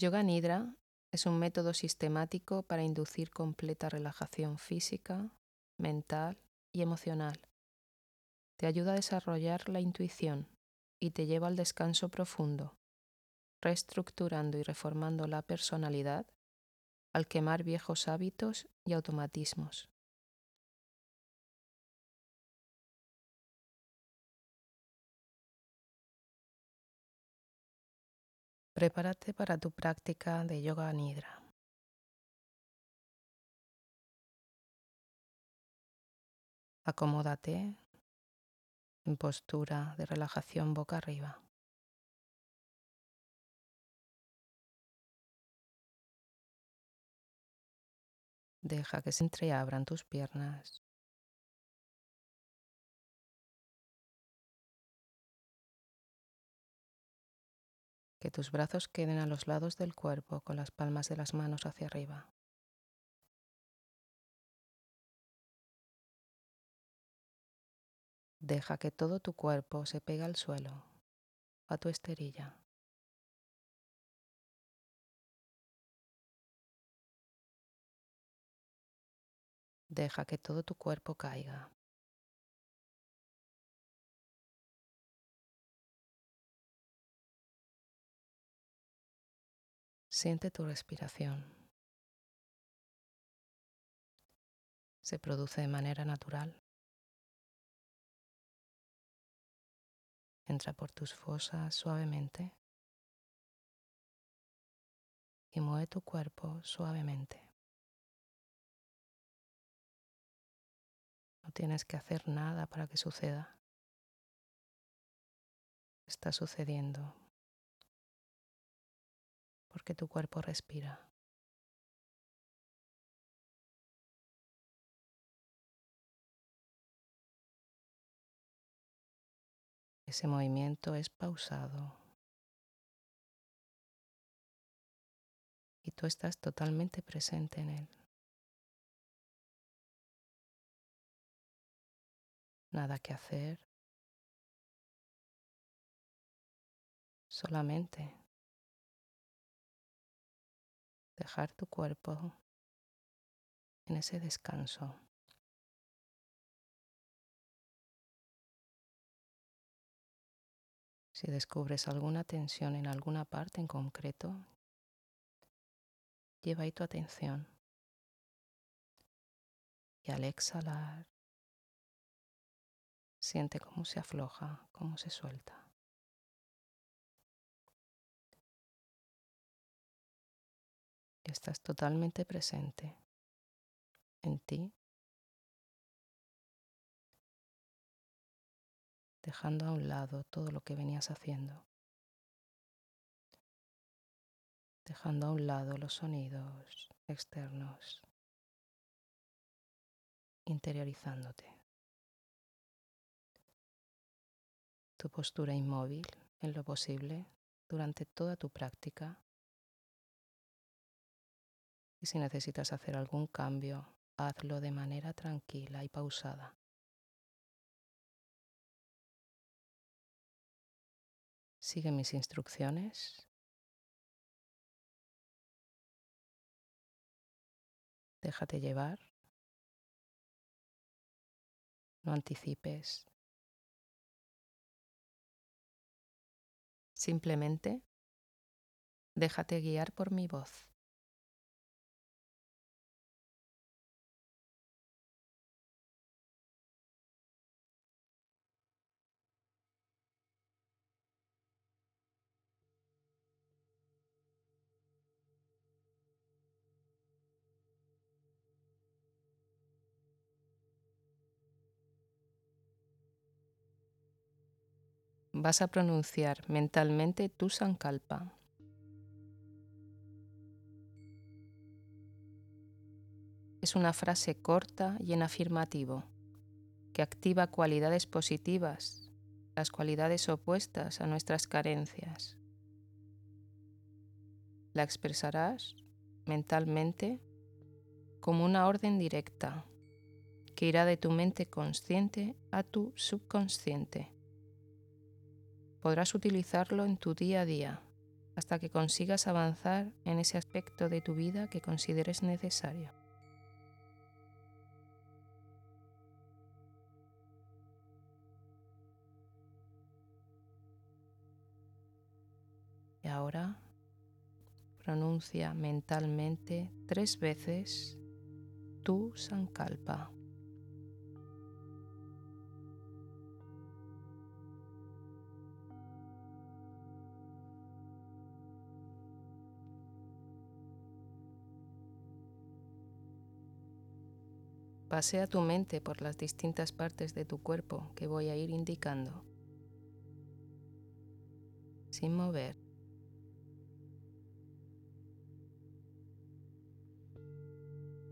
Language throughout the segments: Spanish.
Yoga Nidra es un método sistemático para inducir completa relajación física, mental y emocional. Te ayuda a desarrollar la intuición y te lleva al descanso profundo, reestructurando y reformando la personalidad al quemar viejos hábitos y automatismos. Prepárate para tu práctica de yoga nidra. Acomódate en postura de relajación boca arriba. Deja que se entreabran tus piernas. Que tus brazos queden a los lados del cuerpo con las palmas de las manos hacia arriba. Deja que todo tu cuerpo se pegue al suelo, a tu esterilla. Deja que todo tu cuerpo caiga. Siente tu respiración. Se produce de manera natural. Entra por tus fosas suavemente y mueve tu cuerpo suavemente. No tienes que hacer nada para que suceda. Está sucediendo porque tu cuerpo respira. Ese movimiento es pausado y tú estás totalmente presente en él. Nada que hacer, solamente dejar tu cuerpo en ese descanso. Si descubres alguna tensión en alguna parte en concreto, lleva ahí tu atención. Y al exhalar, siente cómo se afloja, cómo se suelta. Estás totalmente presente en ti dejando a un lado todo lo que venías haciendo, dejando a un lado los sonidos externos, interiorizándote. Tu postura inmóvil en lo posible durante toda tu práctica. Y si necesitas hacer algún cambio, hazlo de manera tranquila y pausada. Sigue mis instrucciones. Déjate llevar. No anticipes. Simplemente déjate guiar por mi voz. Vas a pronunciar mentalmente tu sankalpa. Es una frase corta y en afirmativo que activa cualidades positivas, las cualidades opuestas a nuestras carencias. La expresarás mentalmente como una orden directa que irá de tu mente consciente a tu subconsciente podrás utilizarlo en tu día a día, hasta que consigas avanzar en ese aspecto de tu vida que consideres necesario. Y ahora pronuncia mentalmente tres veces tu Sankalpa. Pasea tu mente por las distintas partes de tu cuerpo que voy a ir indicando, sin mover.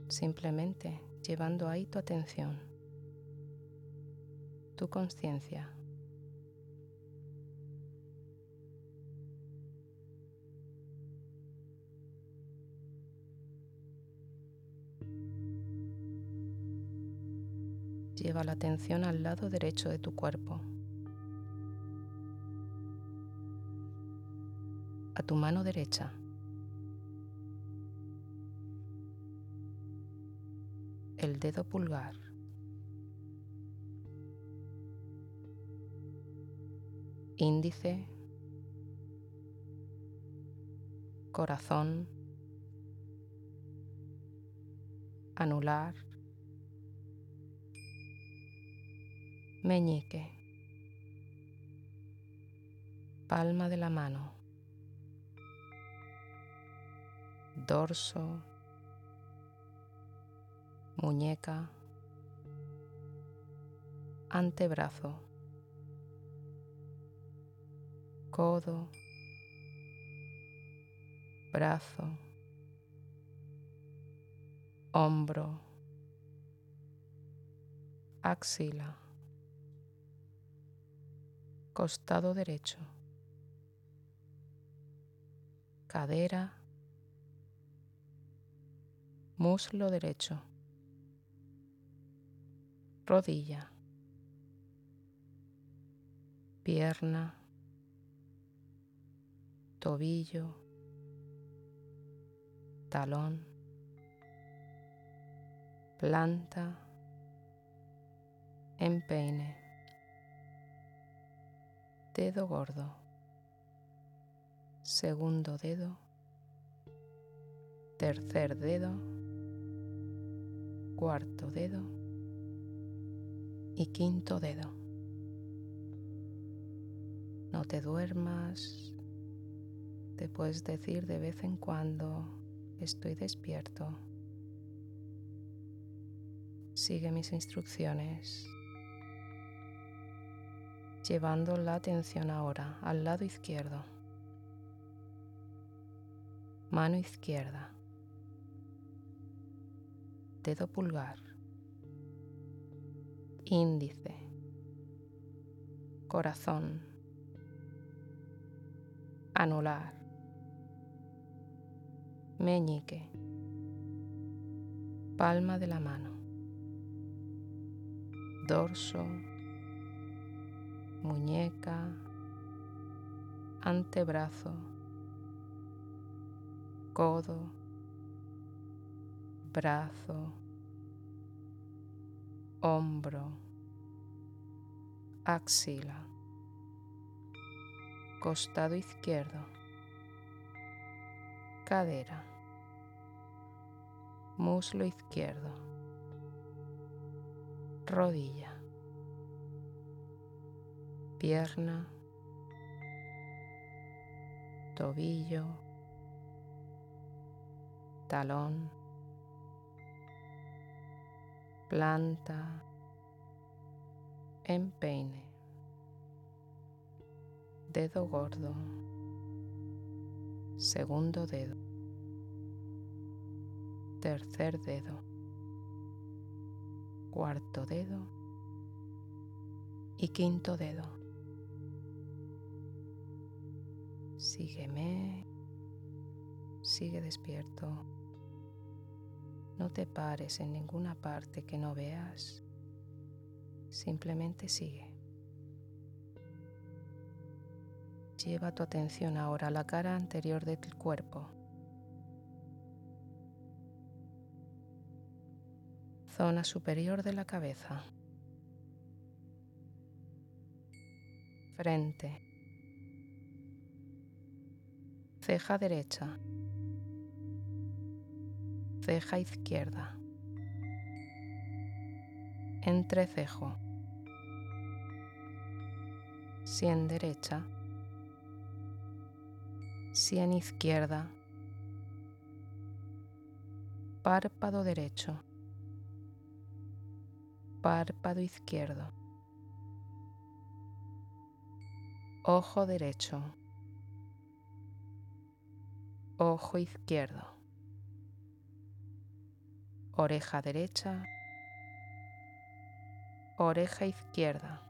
Simplemente llevando ahí tu atención, tu conciencia. Lleva la atención al lado derecho de tu cuerpo, a tu mano derecha. El dedo pulgar. Índice. Corazón. Anular. Meñique, palma de la mano, dorso, muñeca, antebrazo, codo, brazo, hombro, axila costado derecho, cadera, muslo derecho, rodilla, pierna, tobillo, talón, planta, empeine dedo gordo, segundo dedo, tercer dedo, cuarto dedo. Y quinto dedo. No te duermas, te puedes decir de vez en cuando, estoy despierto. Sigue mis instrucciones llevando la atención ahora al lado izquierdo. Mano izquierda. Dedo pulgar. Índice. Corazón. Anular. Meñique. Palma de la mano. Dorso muñeca, antebrazo, codo, brazo, hombro, axila, costado izquierdo, cadera, muslo izquierdo, rodilla pierna, tobillo, talón, planta, empeine, dedo gordo, segundo dedo, tercer dedo, cuarto dedo y quinto dedo. Sígueme, sigue despierto. No te pares en ninguna parte que no veas, simplemente sigue. Lleva tu atención ahora a la cara anterior del cuerpo. Zona superior de la cabeza. Frente. Ceja derecha. Ceja izquierda. Entrecejo. Sien derecha sien izquierda, párpado derecho, párpado izquierdo, ojo derecho, ojo izquierdo, oreja derecha, oreja izquierda,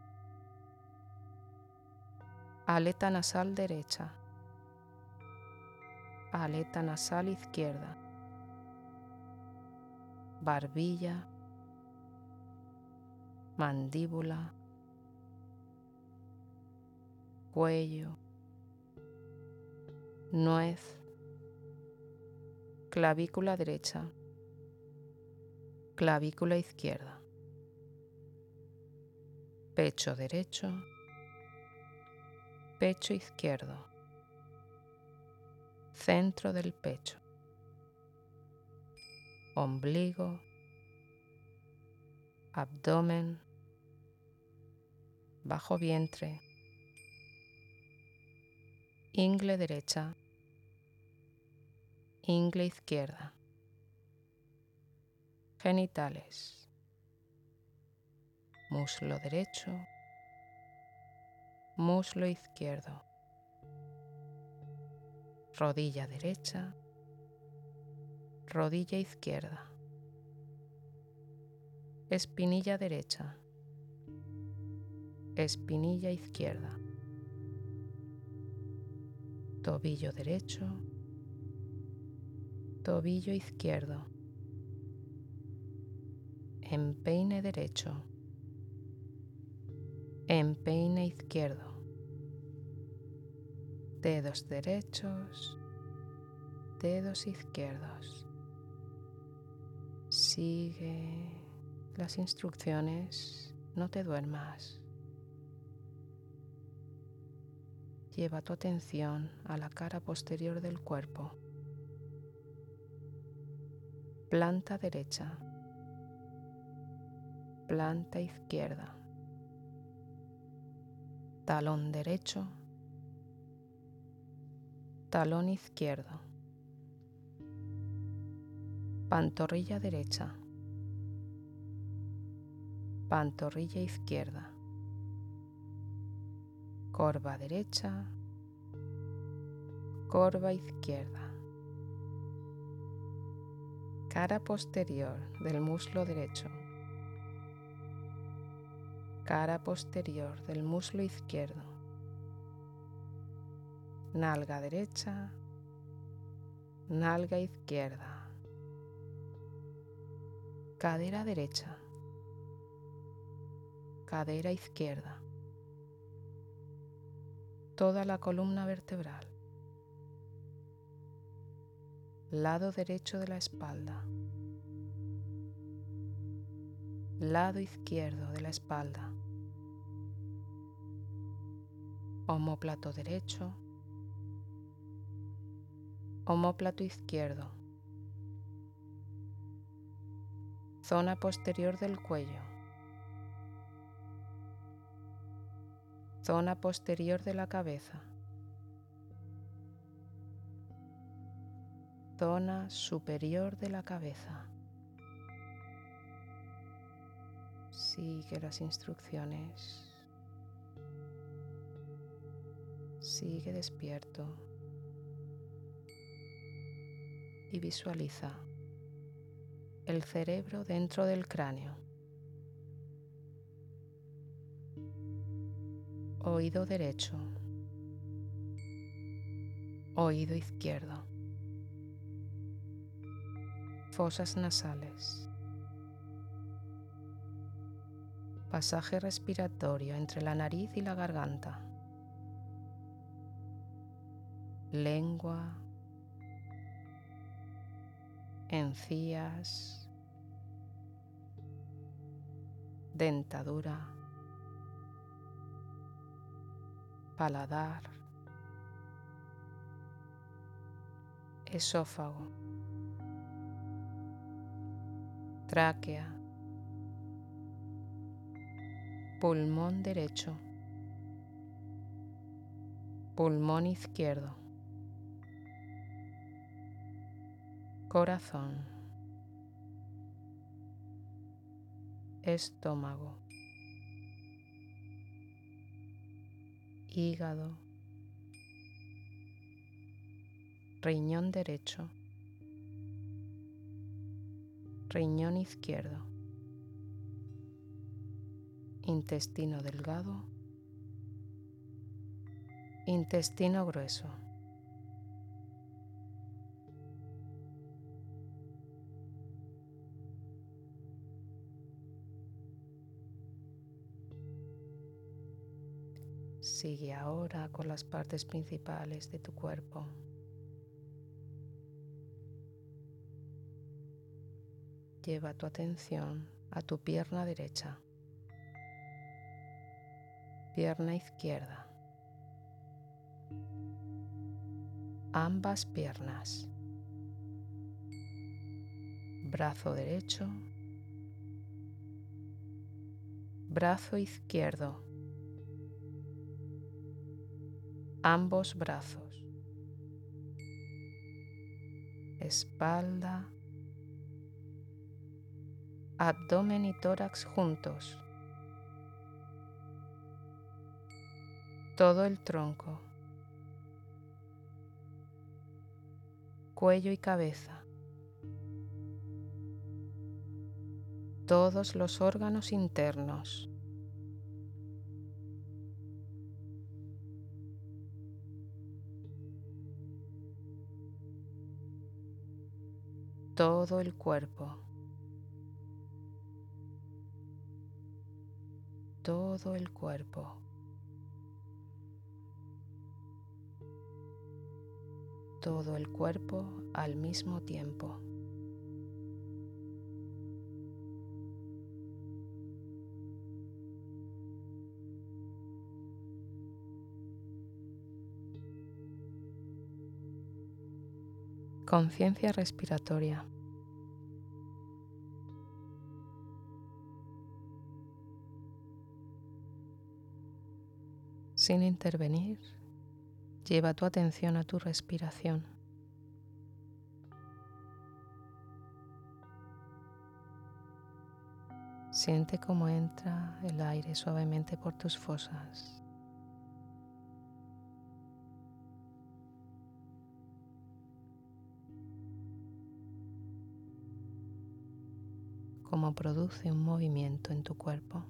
aleta nasal derecha, aleta nasal izquierda, barbilla, mandíbula, cuello, nuez, clavícula derecha, clavícula izquierda, pecho derecho, pecho izquierdo. Centro del pecho, ombligo, abdomen, bajo vientre, ingle derecha, ingle izquierda, genitales, muslo derecho, muslo izquierdo. Rodilla derecha, rodilla izquierda, espinilla derecha, espinilla izquierda, tobillo derecho, tobillo izquierdo, empeine derecho, empeine izquierdo dedos derechos, dedos izquierdos. Sigue las instrucciones, no te duermas. Lleva tu atención a la cara posterior del cuerpo. Planta derecha, planta izquierda, talón derecho, talón izquierdo, pantorrilla derecha, pantorrilla izquierda, corva derecha, corva izquierda, cara posterior del muslo derecho, cara posterior del muslo izquierdo, nalga derecha, nalga izquierda, cadera derecha, cadera izquierda, toda la columna vertebral, lado derecho de la espalda, lado izquierdo de la espalda, homóplato derecho, homóplato izquierdo, zona posterior del cuello, zona posterior de la cabeza, zona superior de la cabeza. Sigue las instrucciones. Sigue despierto. y visualiza el cerebro dentro del cráneo. Oído derecho. Oído izquierdo. Fosas nasales. Pasaje respiratorio entre la nariz y la garganta. lengua, encías, dentadura, paladar, esófago, tráquea, pulmón derecho, pulmón izquierdo, corazón, estómago, hígado, riñón derecho, riñón izquierdo, intestino delgado, intestino grueso. Sigue ahora con las partes principales de tu cuerpo. Lleva tu atención a tu pierna derecha, pierna izquierda, ambas piernas, brazo derecho, brazo izquierdo. Ambos brazos, espalda, abdomen y tórax juntos, todo el tronco, cuello y cabeza, todos los órganos internos. todo el cuerpo, todo el cuerpo. todo el cuerpo al mismo tiempo. Conciencia respiratoria. Sin intervenir, lleva tu atención a tu respiración. Siente cómo entra el aire suavemente por tus fosas. cómo produce un movimiento en tu cuerpo.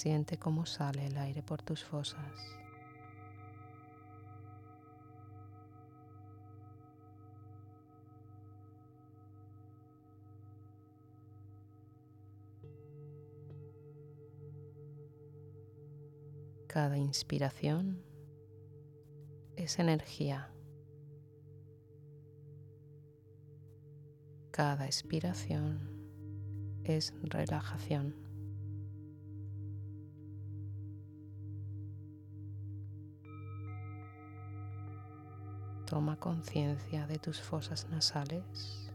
Siente cómo sale el aire por tus fosas. Cada inspiración es energía. Cada expiración es relajación. Toma conciencia de tus fosas nasales.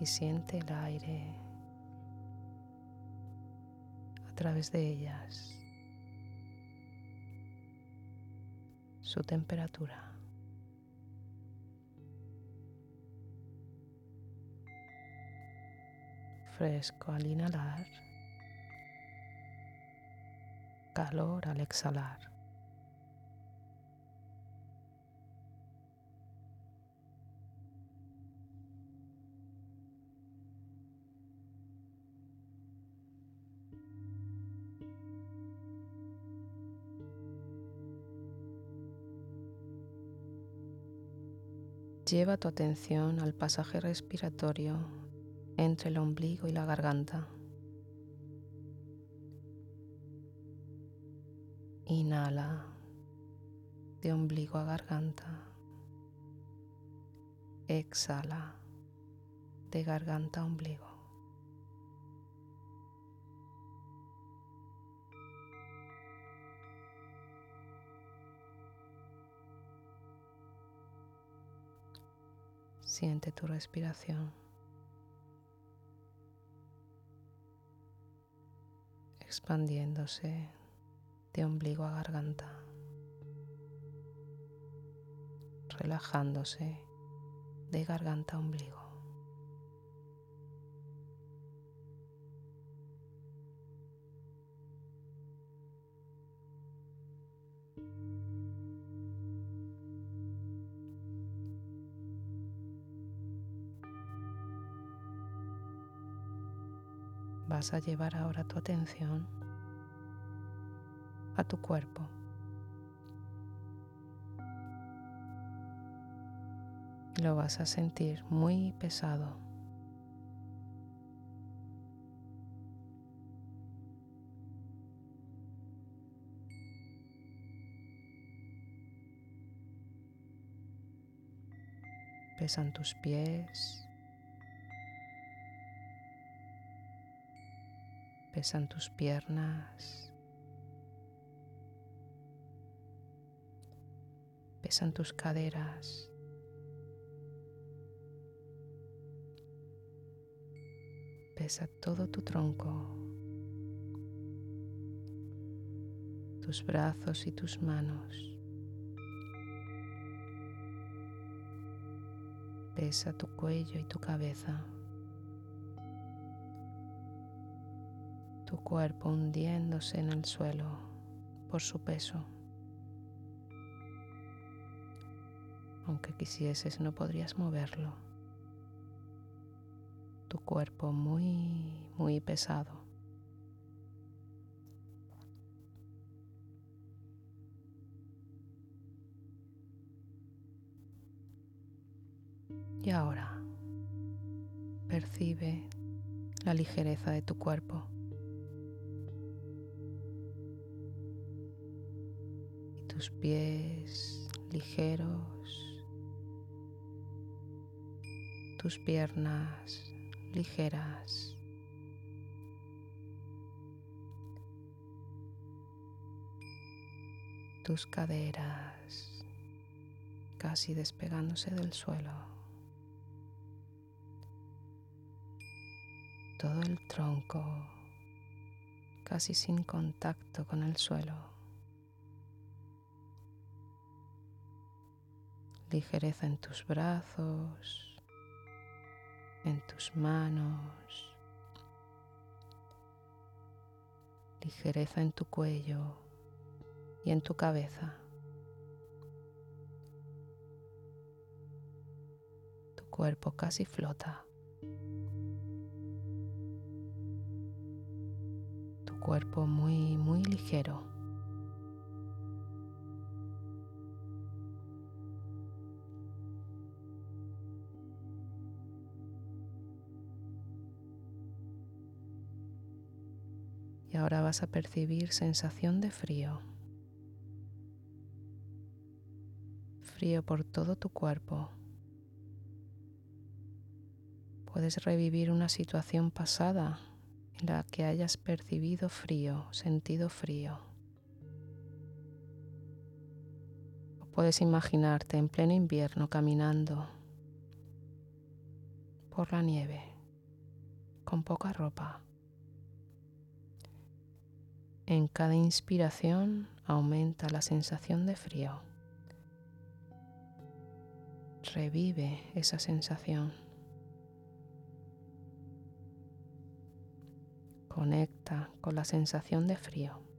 Y siente el aire través de ellas su temperatura. Fresco al inhalar, calor al exhalar. Lleva tu atención al pasaje respiratorio entre el ombligo y la garganta. Inhala de ombligo a garganta. Exhala de garganta a ombligo. Siente tu respiración. expandiéndose de ombligo a garganta, relajándose de garganta a ombligo. Vas a llevar ahora tu atención a tu cuerpo. lo vas a sentir muy pesado. Pesan tus pies. Pesan tus piernas. Pesan tus caderas. pesa todo tu tronco, tus brazos y tus manos. Pesa tu cuello y tu cabeza. Tu cuerpo hundiéndose en el suelo por su peso. Aunque quisieses no podrías moverlo tu cuerpo muy, muy pesado. Y ahora percibe la ligereza de tu cuerpo. Y tus pies ligeros, tus piernas ligeras. Tus caderas casi despegándose del suelo. Todo el tronco casi sin contacto con el suelo. Ligereza en tus brazos, en tus manos, ligereza en tu cuello y en tu cabeza. Tu cuerpo casi flota. Tu cuerpo muy, muy ligero. Ahora vas a percibir sensación de frío. Frío por todo tu cuerpo. Puedes revivir una situación pasada en la que hayas percibido frío, sentido frío. O puedes imaginarte en pleno invierno caminando por la nieve con poca ropa en cada inspiración aumenta la sensación de frío. Revive esa sensación. Conecta con la sensación de frío.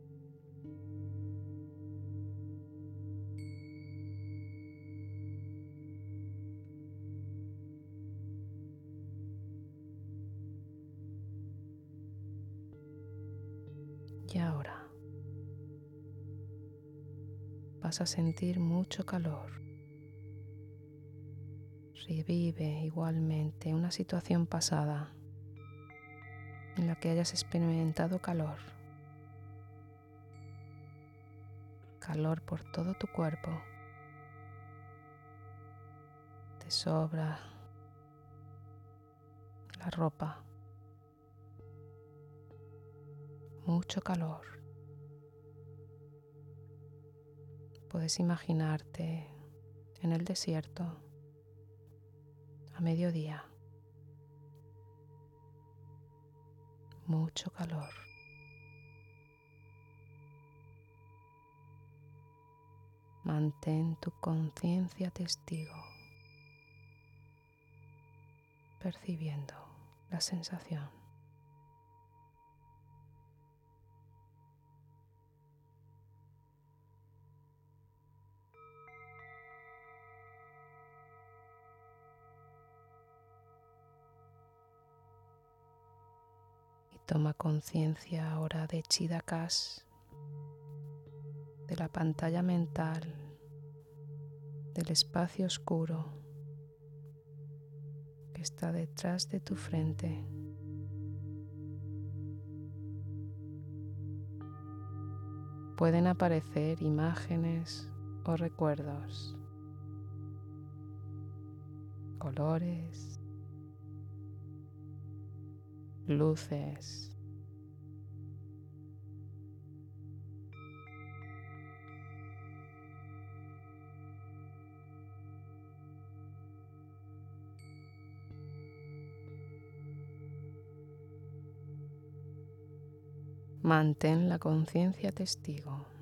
Vas a sentir mucho calor. Revive igualmente una situación pasada en la que hayas experimentado calor. Calor por todo tu cuerpo. Te sobra la ropa. Mucho calor. Puedes imaginarte en el desierto a mediodía. Mucho calor. Mantén tu conciencia testigo, percibiendo la sensación. Toma conciencia ahora de Chidakas, de la pantalla mental, del espacio oscuro que está detrás de tu frente. Pueden aparecer imágenes o recuerdos, colores, luces. Mantén la conciencia testigo.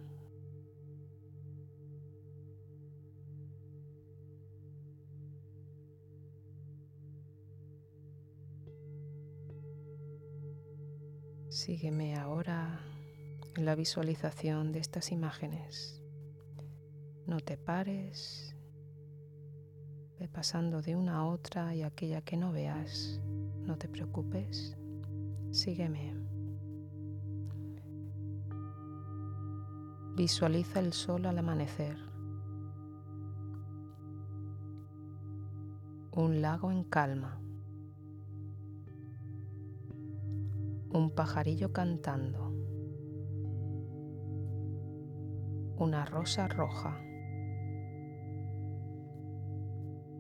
Sígueme ahora en la visualización de estas imágenes. No te pares, ve pasando de una a otra y aquella que no veas, no te preocupes, sígueme. Visualiza el sol al amanecer. Un lago en calma. Un pajarillo cantando, una rosa roja,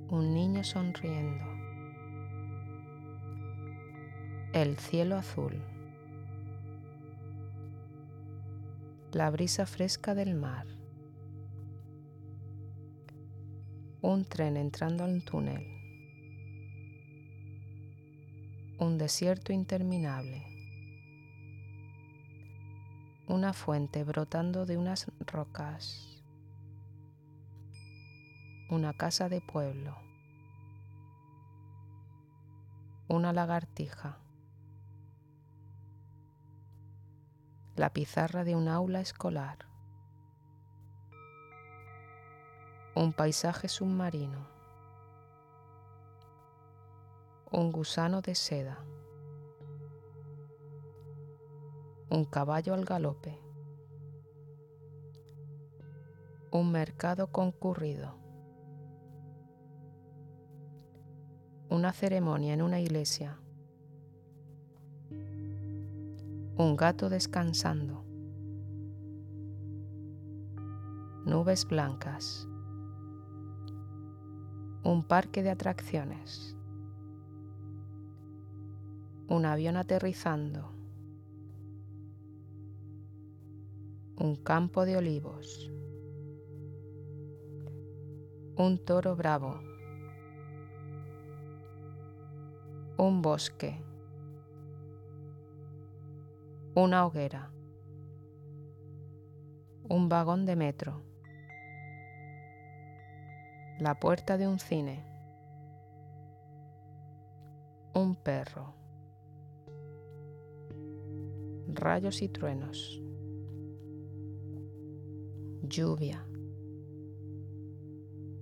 un niño sonriendo, el cielo azul, la brisa fresca del mar, un tren entrando al túnel, un desierto interminable una fuente brotando de unas rocas, una casa de pueblo, una lagartija, la pizarra de un aula escolar, un paisaje submarino, un gusano de seda. Un caballo al galope, un mercado concurrido, una ceremonia en una iglesia, un gato descansando, nubes blancas, un parque de atracciones, un avión aterrizando, un campo de olivos, un toro bravo, un bosque, una hoguera, un vagón de metro, la puerta de un cine, un perro, rayos y truenos lluvia,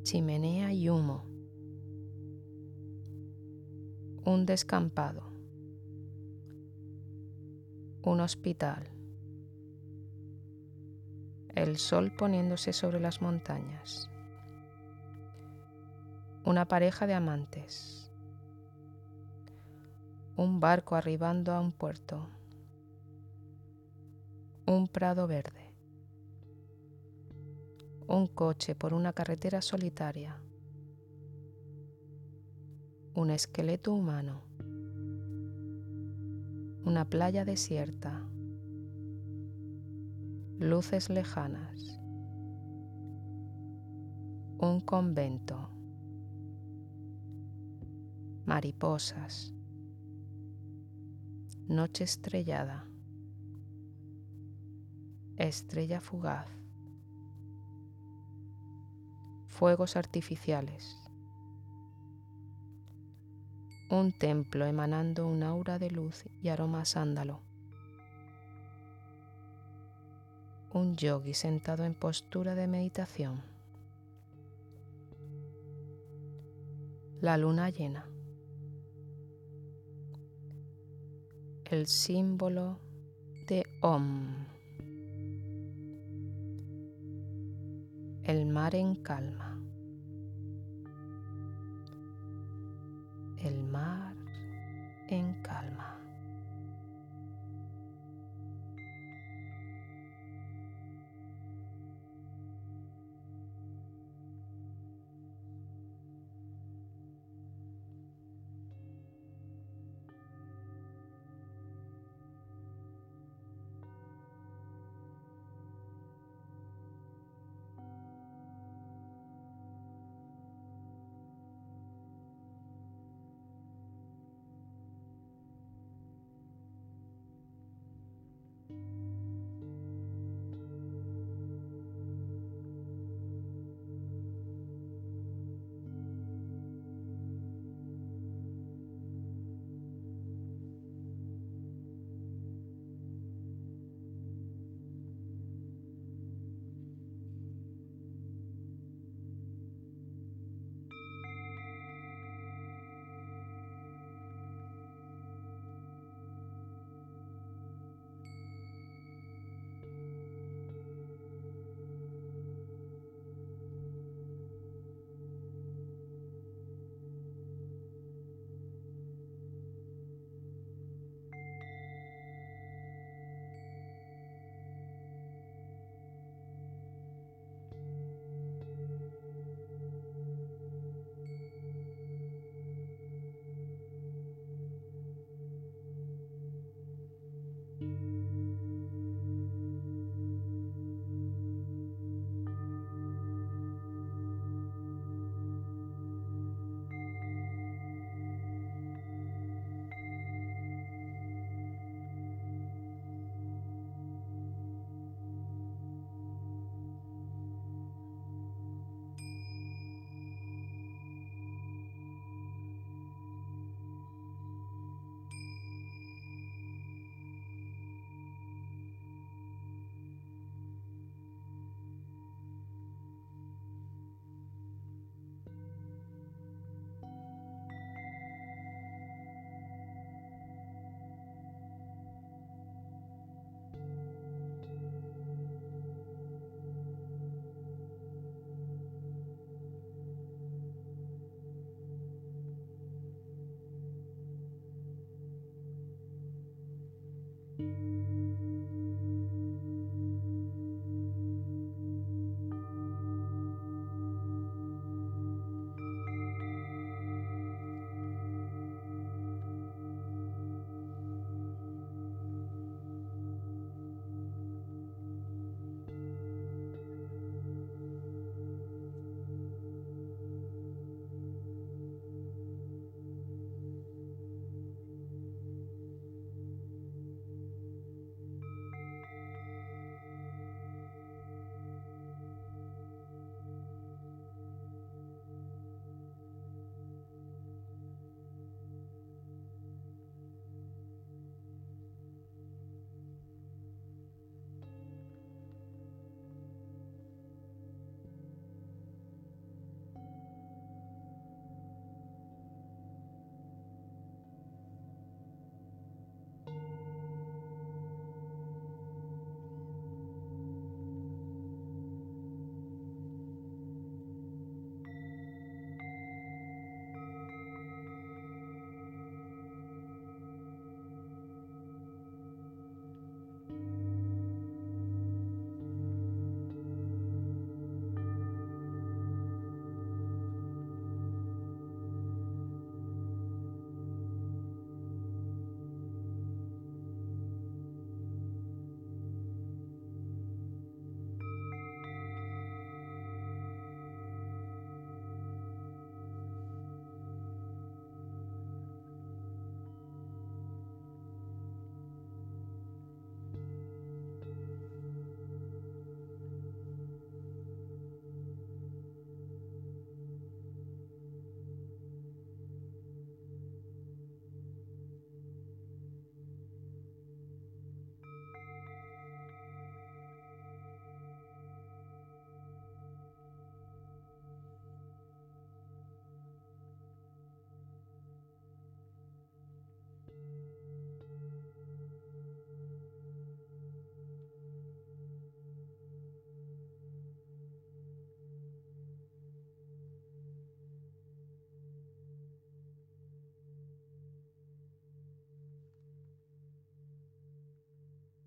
chimenea y humo, un descampado, un hospital, el sol poniéndose sobre las montañas, una pareja de amantes, un barco arribando a un puerto, un prado verde, un coche por una carretera solitaria, un esqueleto humano, una playa desierta, luces lejanas, un convento, mariposas, noche estrellada, estrella fugaz, fuegos artificiales, un templo emanando un aura de luz y aroma sándalo, un yogi sentado en postura de meditación, la luna llena, el símbolo de Om, el mar en calma. El mar en calma.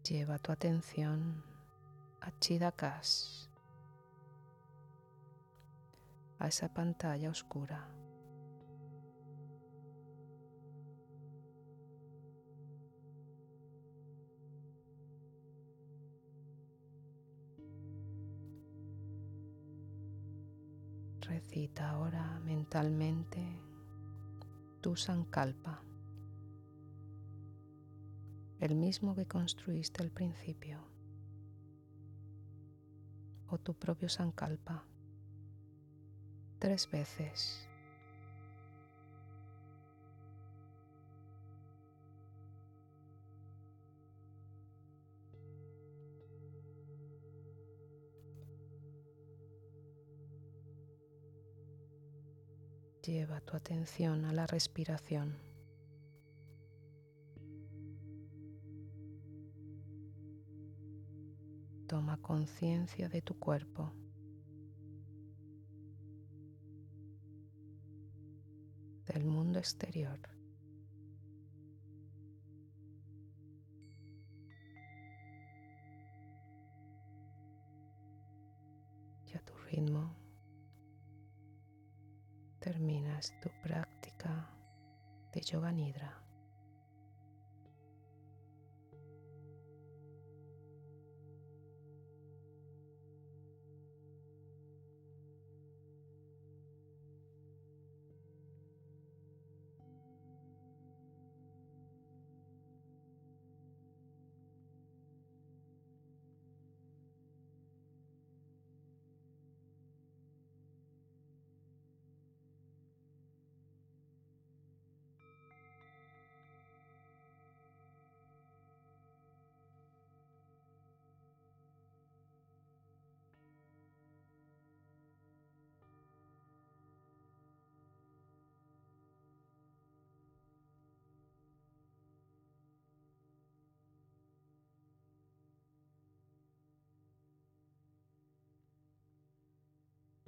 Lleva tu atención a Chidakas, a esa pantalla oscura. Recita ahora mentalmente tu Sankalpa, el mismo que construiste al principio, o tu propio Sankalpa, tres veces. Lleva tu atención a la respiración. Toma conciencia de tu cuerpo. del mundo exterior. Y a tu ritmo terminas tu práctica de yoga nidra.